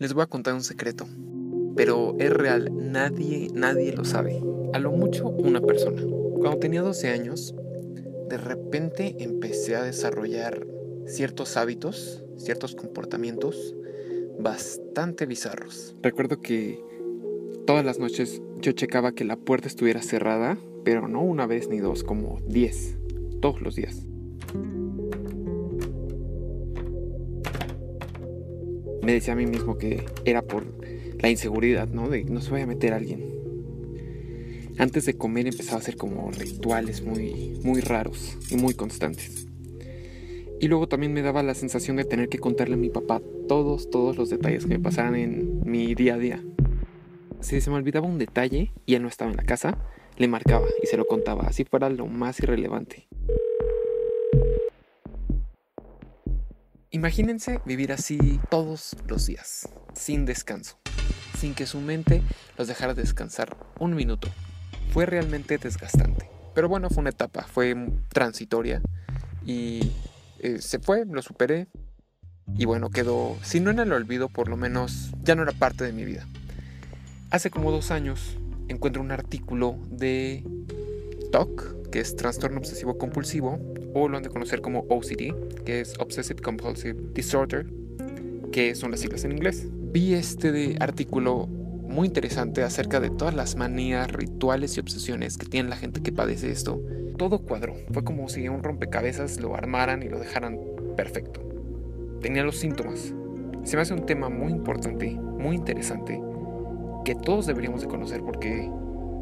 Les voy a contar un secreto, pero es real, nadie, nadie lo sabe. A lo mucho una persona. Cuando tenía 12 años, de repente empecé a desarrollar ciertos hábitos, ciertos comportamientos bastante bizarros. Recuerdo que todas las noches yo checaba que la puerta estuviera cerrada, pero no una vez ni dos, como 10, todos los días. Me decía a mí mismo que era por la inseguridad, ¿no? De no se vaya a meter alguien. Antes de comer empezaba a hacer como rituales muy, muy raros y muy constantes. Y luego también me daba la sensación de tener que contarle a mi papá todos, todos los detalles que me pasaran en mi día a día. Si se me olvidaba un detalle y él no estaba en la casa, le marcaba y se lo contaba, así fuera lo más irrelevante. Imagínense vivir así todos los días, sin descanso, sin que su mente los dejara descansar un minuto. Fue realmente desgastante. Pero bueno, fue una etapa, fue transitoria y eh, se fue, lo superé. Y bueno, quedó, si no en el olvido, por lo menos ya no era parte de mi vida. Hace como dos años encuentro un artículo de TOC, que es trastorno obsesivo compulsivo, o lo han de conocer como OCD, que es Obsessive Compulsive Disorder, que son las siglas en inglés. Vi este de artículo muy interesante acerca de todas las manías, rituales y obsesiones que tiene la gente que padece esto. Todo cuadró, fue como si un rompecabezas lo armaran y lo dejaran perfecto. Tenía los síntomas. Se me hace un tema muy importante, muy interesante, que todos deberíamos de conocer porque,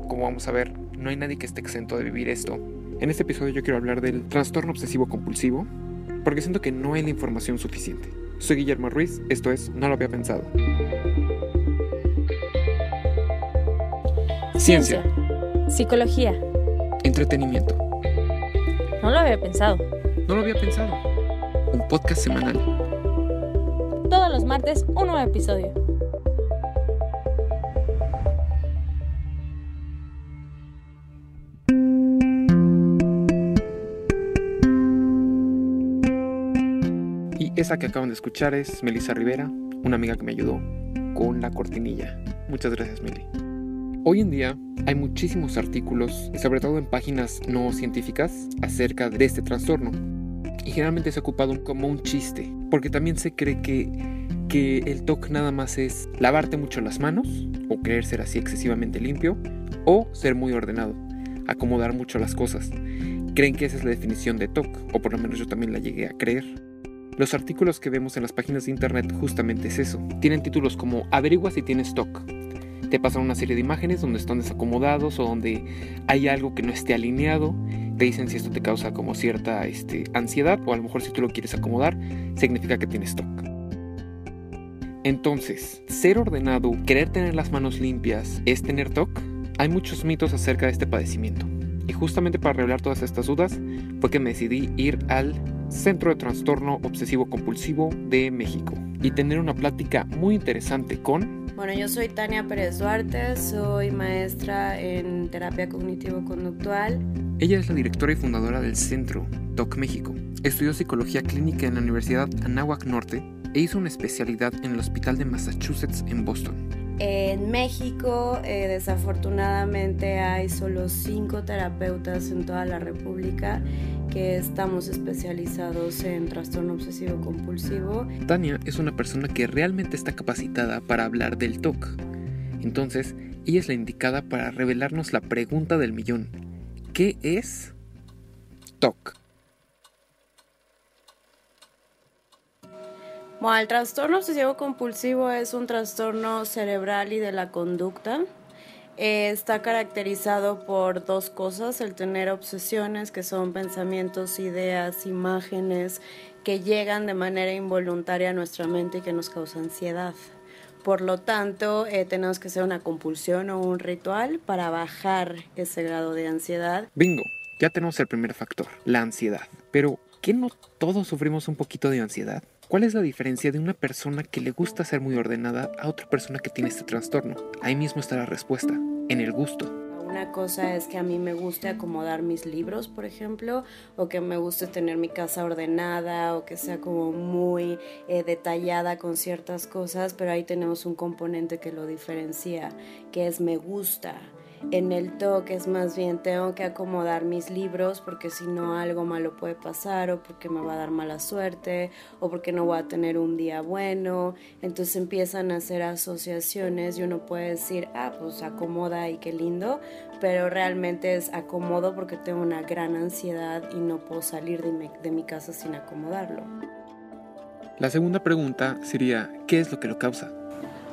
como vamos a ver, no hay nadie que esté exento de vivir esto. En este episodio yo quiero hablar del trastorno obsesivo compulsivo, porque siento que no hay la información suficiente. Soy Guillermo Ruiz, esto es No lo había pensado. Ciencia. Psicología. Entretenimiento. No lo había pensado. No lo había pensado. Un podcast semanal. Todos los martes un nuevo episodio. Esa que acaban de escuchar es Melissa Rivera, una amiga que me ayudó con la cortinilla. Muchas gracias, Meli. Hoy en día hay muchísimos artículos, sobre todo en páginas no científicas, acerca de este trastorno. Y generalmente se ha ocupado como un chiste, porque también se cree que, que el TOC nada más es lavarte mucho las manos, o creer ser así excesivamente limpio, o ser muy ordenado, acomodar mucho las cosas. Creen que esa es la definición de TOC, o por lo menos yo también la llegué a creer. Los artículos que vemos en las páginas de internet justamente es eso. Tienen títulos como Averigua si tienes TOC. Te pasan una serie de imágenes donde están desacomodados o donde hay algo que no esté alineado. Te dicen si esto te causa como cierta este, ansiedad o a lo mejor si tú lo quieres acomodar, significa que tienes TOC. Entonces, ser ordenado, querer tener las manos limpias, ¿es tener TOC? Hay muchos mitos acerca de este padecimiento. Y justamente para revelar todas estas dudas fue que me decidí ir al Centro de Trastorno Obsesivo Compulsivo de México y tener una plática muy interesante con... Bueno, yo soy Tania Pérez Duarte, soy maestra en terapia cognitivo-conductual. Ella es la directora y fundadora del Centro TOC México. Estudió psicología clínica en la Universidad Anáhuac Norte e hizo una especialidad en el Hospital de Massachusetts en Boston. En México, eh, desafortunadamente, hay solo cinco terapeutas en toda la República que estamos especializados en trastorno obsesivo compulsivo. Tania es una persona que realmente está capacitada para hablar del TOC. Entonces, ella es la indicada para revelarnos la pregunta del millón. ¿Qué es TOC? Bueno, el trastorno obsesivo compulsivo es un trastorno cerebral y de la conducta. Eh, está caracterizado por dos cosas, el tener obsesiones, que son pensamientos, ideas, imágenes que llegan de manera involuntaria a nuestra mente y que nos causa ansiedad. Por lo tanto, eh, tenemos que hacer una compulsión o un ritual para bajar ese grado de ansiedad. Bingo, ya tenemos el primer factor, la ansiedad. Pero, ¿qué no todos sufrimos un poquito de ansiedad? ¿Cuál es la diferencia de una persona que le gusta ser muy ordenada a otra persona que tiene este trastorno? Ahí mismo está la respuesta, en el gusto. Una cosa es que a mí me guste acomodar mis libros, por ejemplo, o que me guste tener mi casa ordenada, o que sea como muy eh, detallada con ciertas cosas, pero ahí tenemos un componente que lo diferencia, que es me gusta en el toque es más bien tengo que acomodar mis libros porque si no algo malo puede pasar o porque me va a dar mala suerte o porque no voy a tener un día bueno. Entonces empiezan a hacer asociaciones y uno puede decir, ah, pues acomoda y qué lindo, pero realmente es acomodo porque tengo una gran ansiedad y no puedo salir de mi, de mi casa sin acomodarlo. La segunda pregunta sería, ¿qué es lo que lo causa?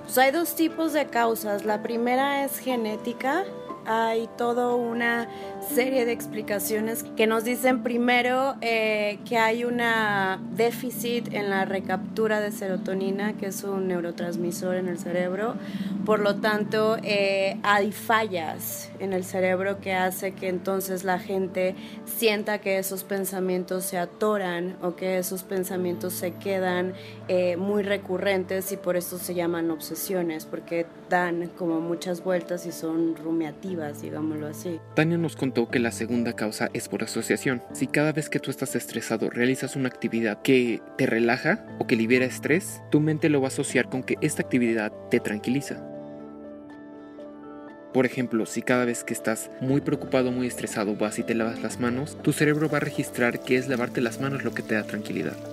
Pues hay dos tipos de causas. La primera es genética. Hay toda una serie de explicaciones que nos dicen primero eh, que hay una déficit en la recaptura de serotonina, que es un neurotransmisor en el cerebro. Por lo tanto, eh, hay fallas en el cerebro que hace que entonces la gente sienta que esos pensamientos se atoran o que esos pensamientos se quedan eh, muy recurrentes y por eso se llaman obsesiones, porque dan como muchas vueltas y son rumiativas, digámoslo así. Tania nos contó que la segunda causa es por asociación. Si cada vez que tú estás estresado realizas una actividad que te relaja o que libera estrés, tu mente lo va a asociar con que esta actividad te tranquiliza. Por ejemplo, si cada vez que estás muy preocupado, muy estresado, vas y te lavas las manos, tu cerebro va a registrar que es lavarte las manos lo que te da tranquilidad.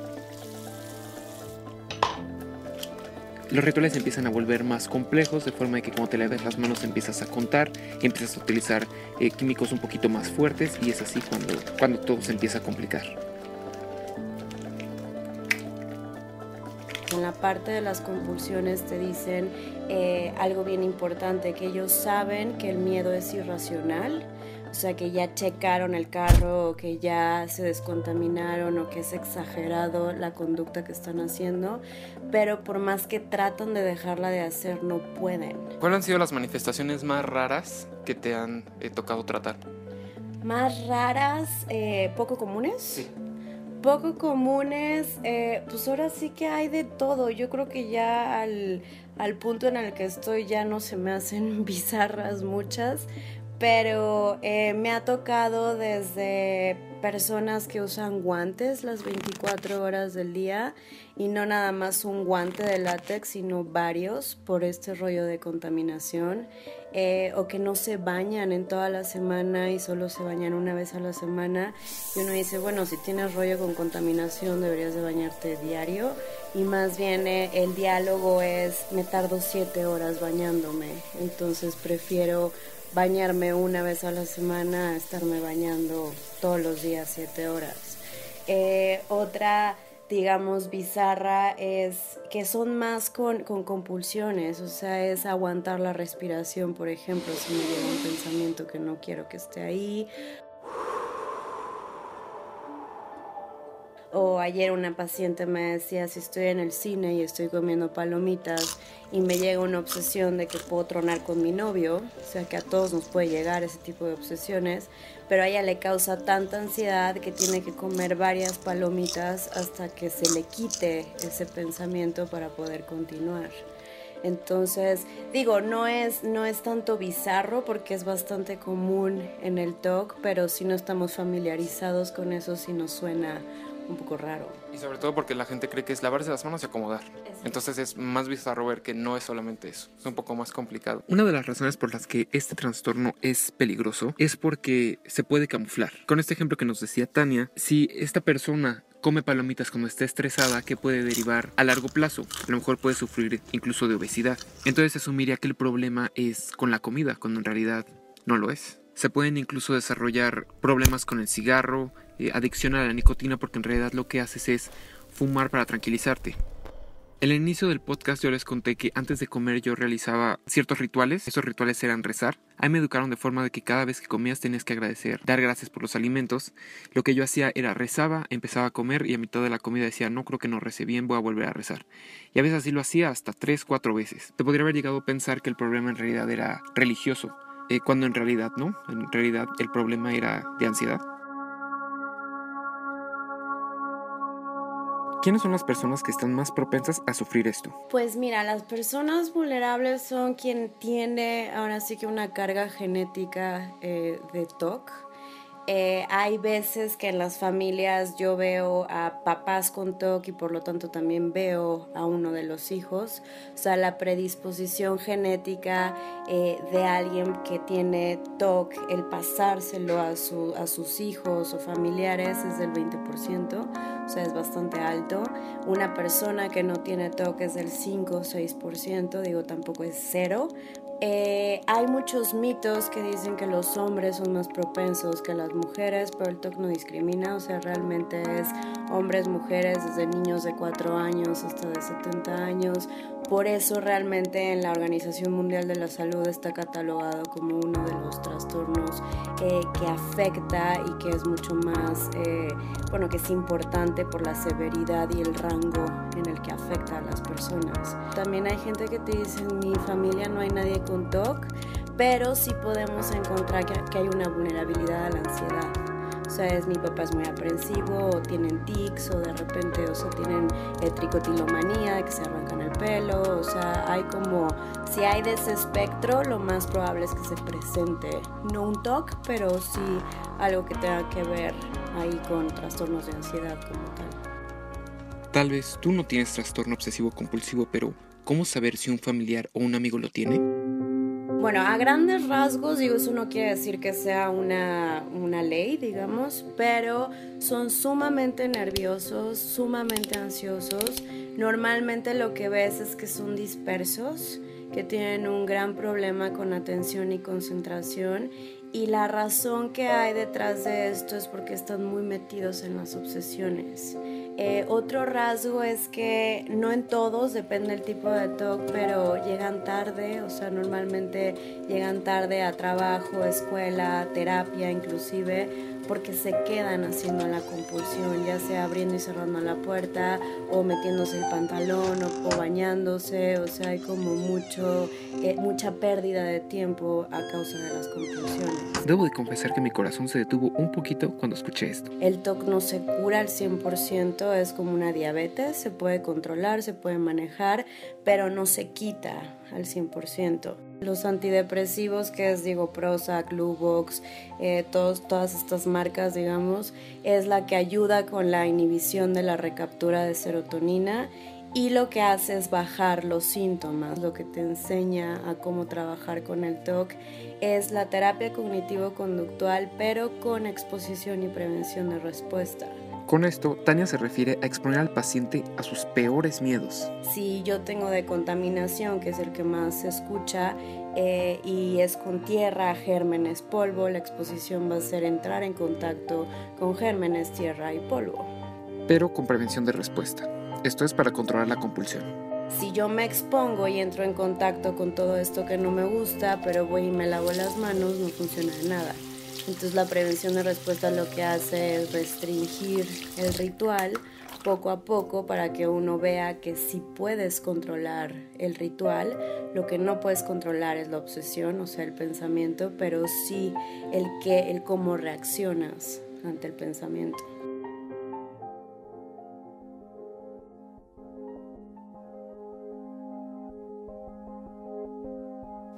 Los rituales empiezan a volver más complejos, de forma que cuando te laves las manos empiezas a contar, empiezas a utilizar eh, químicos un poquito más fuertes y es así cuando, cuando todo se empieza a complicar. En la parte de las compulsiones te dicen eh, algo bien importante, que ellos saben que el miedo es irracional, o sea, que ya checaron el carro, o que ya se descontaminaron, o que es exagerado la conducta que están haciendo, pero por más que tratan de dejarla de hacer, no pueden. ¿Cuáles han sido las manifestaciones más raras que te han eh, tocado tratar? Más raras, eh, poco comunes. Sí. Poco comunes, eh, pues ahora sí que hay de todo. Yo creo que ya al, al punto en el que estoy ya no se me hacen bizarras muchas, pero eh, me ha tocado desde personas que usan guantes las 24 horas del día y no nada más un guante de látex, sino varios por este rollo de contaminación. Eh, o que no se bañan en toda la semana y solo se bañan una vez a la semana. Y uno dice, bueno, si tienes rollo con contaminación deberías de bañarte diario. Y más bien eh, el diálogo es, me tardo siete horas bañándome, entonces prefiero bañarme una vez a la semana estarme bañando todos los días siete horas. Eh, otra digamos, bizarra es que son más con, con, compulsiones, o sea, es aguantar la respiración, por ejemplo, si me llega un pensamiento que no quiero que esté ahí, O ayer una paciente me decía, si estoy en el cine y estoy comiendo palomitas y me llega una obsesión de que puedo tronar con mi novio, o sea que a todos nos puede llegar ese tipo de obsesiones, pero a ella le causa tanta ansiedad que tiene que comer varias palomitas hasta que se le quite ese pensamiento para poder continuar. Entonces, digo, no es, no es tanto bizarro porque es bastante común en el TOC, pero si no estamos familiarizados con eso, sí nos suena un poco raro. Y sobre todo porque la gente cree que es lavarse las manos y acomodar. Entonces es más bizarro ver que no es solamente eso, es un poco más complicado. Una de las razones por las que este trastorno es peligroso es porque se puede camuflar. Con este ejemplo que nos decía Tania, si esta persona come palomitas cuando está estresada, que puede derivar a largo plazo. A lo mejor puede sufrir incluso de obesidad. Entonces asumiría que el problema es con la comida, cuando en realidad no lo es. Se pueden incluso desarrollar problemas con el cigarro, eh, adicción a la nicotina porque en realidad lo que haces es fumar para tranquilizarte. En el inicio del podcast yo les conté que antes de comer yo realizaba ciertos rituales. Esos rituales eran rezar. Ahí me educaron de forma de que cada vez que comías tenías que agradecer, dar gracias por los alimentos. Lo que yo hacía era rezaba, empezaba a comer y a mitad de la comida decía no creo que no recé bien, voy a volver a rezar. Y a veces así lo hacía hasta tres, cuatro veces. Te podría haber llegado a pensar que el problema en realidad era religioso, eh, cuando en realidad no. En realidad el problema era de ansiedad. ¿Quiénes son las personas que están más propensas a sufrir esto? Pues mira, las personas vulnerables son quien tiene ahora sí que una carga genética eh, de TOC eh, hay veces que en las familias yo veo a papás con TOC y por lo tanto también veo a uno de los hijos. O sea, la predisposición genética eh, de alguien que tiene TOC, el pasárselo a, su, a sus hijos o familiares es del 20%, o sea, es bastante alto. Una persona que no tiene TOC es del 5 o 6%, digo, tampoco es cero, eh, hay muchos mitos que dicen que los hombres son más propensos que las mujeres, pero el TOC no discrimina, o sea, realmente es hombres, mujeres, desde niños de 4 años hasta de 70 años. Por eso realmente en la Organización Mundial de la Salud está catalogado como uno de los trastornos eh, que afecta y que es mucho más, eh, bueno, que es importante por la severidad y el rango en el que afecta a las personas. También hay gente que te dice, en mi familia no hay nadie con TOC, pero sí podemos encontrar que hay una vulnerabilidad a la ansiedad. O sea, es mi papá es muy aprensivo, o tienen tics, o de repente, o sea, tienen tricotilomanía, que se arrancan el pelo, o sea, hay como, si hay de ese espectro, lo más probable es que se presente, no un TOC, pero sí algo que tenga que ver ahí con trastornos de ansiedad como tal. Tal vez tú no tienes trastorno obsesivo compulsivo, pero ¿cómo saber si un familiar o un amigo lo tiene? Bueno, a grandes rasgos, digo, eso no quiere decir que sea una, una ley, digamos, pero son sumamente nerviosos, sumamente ansiosos. Normalmente lo que ves es que son dispersos, que tienen un gran problema con atención y concentración y la razón que hay detrás de esto es porque están muy metidos en las obsesiones. Eh, otro rasgo es que no en todos, depende del tipo de TOC, pero llegan tarde, o sea, normalmente llegan tarde a trabajo, escuela, terapia inclusive, porque se quedan haciendo la compulsión, ya sea abriendo y cerrando la puerta o metiéndose el pantalón o, bañándose, o sea, hay como mucho, eh, mucha pérdida de tiempo a causa de las compulsiones. Debo de confesar que mi corazón se detuvo un poquito cuando escuché esto. El TOC no se cura al 100%, es como una diabetes, se puede controlar, se puede manejar, pero no se quita al 100%. Los antidepresivos que es digo Prozac, Luvox, eh, todos, todas estas marcas, digamos, es la que ayuda con la inhibición de la recaptura de serotonina y lo que hace es bajar los síntomas. Lo que te enseña a cómo trabajar con el TOC es la terapia cognitivo-conductual, pero con exposición y prevención de respuesta. Con esto, Tania se refiere a exponer al paciente a sus peores miedos. Si yo tengo de contaminación, que es el que más se escucha, eh, y es con tierra, gérmenes, polvo, la exposición va a ser entrar en contacto con gérmenes, tierra y polvo. Pero con prevención de respuesta. Esto es para controlar la compulsión. Si yo me expongo y entro en contacto con todo esto que no me gusta, pero voy y me lavo las manos, no funciona de nada. Entonces la prevención de respuesta lo que hace es restringir el ritual poco a poco para que uno vea que si puedes controlar el ritual, lo que no puedes controlar es la obsesión, o sea, el pensamiento, pero sí el que el cómo reaccionas ante el pensamiento.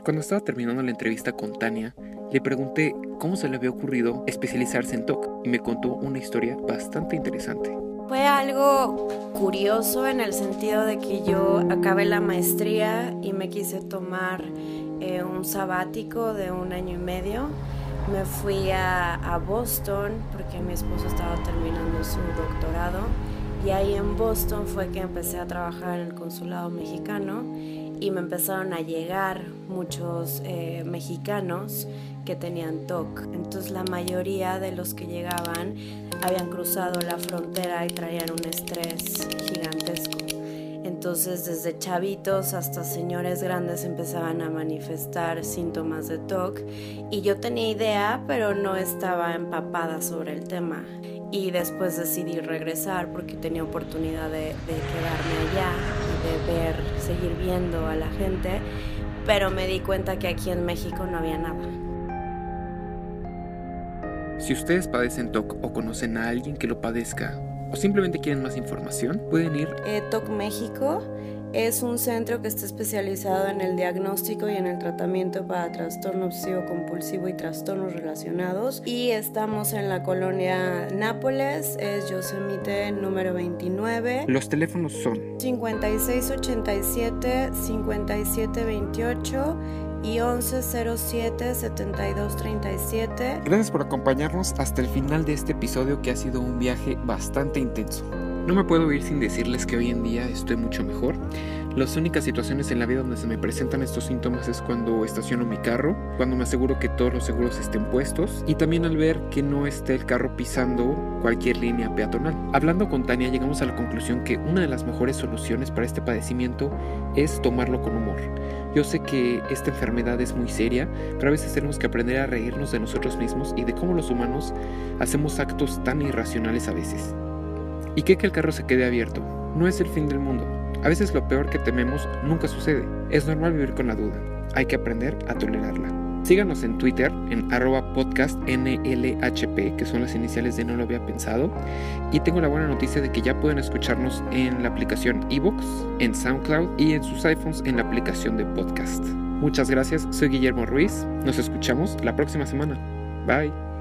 Cuando estaba terminando la entrevista con Tania, le pregunté cómo se le había ocurrido especializarse en TOC y me contó una historia bastante interesante. Fue algo curioso en el sentido de que yo acabé la maestría y me quise tomar eh, un sabático de un año y medio. Me fui a, a Boston porque mi esposo estaba terminando su doctorado y ahí en Boston fue que empecé a trabajar en el consulado mexicano y me empezaron a llegar muchos eh, mexicanos que tenían TOC. Entonces la mayoría de los que llegaban habían cruzado la frontera y traían un estrés. Entonces desde chavitos hasta señores grandes empezaban a manifestar síntomas de TOC y yo tenía idea pero no estaba empapada sobre el tema y después decidí regresar porque tenía oportunidad de, quedarme allá y de ver, seguir viendo a la gente, pero me di cuenta que aquí en México no había nada. Si ustedes padecen TOC o conocen a alguien que lo padezca o simplemente quieren más información, pueden ir a TOC México es un centro que está especializado en el diagnóstico y en el tratamiento para trastorno obsesivo compulsivo y trastornos relacionados. Y estamos en la colonia Nápoles, es Yosemite número 29. Los teléfonos son 5687 5728 y 1107 7237. Gracias por acompañarnos hasta el final de este episodio que ha sido un viaje bastante intenso. No me puedo ir sin decirles que hoy en día estoy mucho mejor. Las únicas situaciones en la vida donde se me presentan estos síntomas es cuando estaciono mi carro, cuando me aseguro que todos los seguros estén puestos y también al ver que no esté el carro pisando cualquier línea peatonal. Hablando con Tania llegamos a la conclusión que una de las mejores soluciones para este padecimiento es tomarlo con humor. Yo sé que esta enfermedad es muy seria, pero a veces tenemos que aprender a reírnos de nosotros mismos y de cómo los humanos hacemos actos tan irracionales a veces. ¿Y que el carro se quede abierto? No es el fin del mundo. A veces lo peor que tememos nunca sucede. Es normal vivir con la duda. Hay que aprender a tolerarla. Síganos en Twitter en arroba podcast que son las iniciales de No lo había pensado. Y tengo la buena noticia de que ya pueden escucharnos en la aplicación eBooks, en SoundCloud y en sus iPhones en la aplicación de podcast. Muchas gracias, soy Guillermo Ruiz. Nos escuchamos la próxima semana. Bye.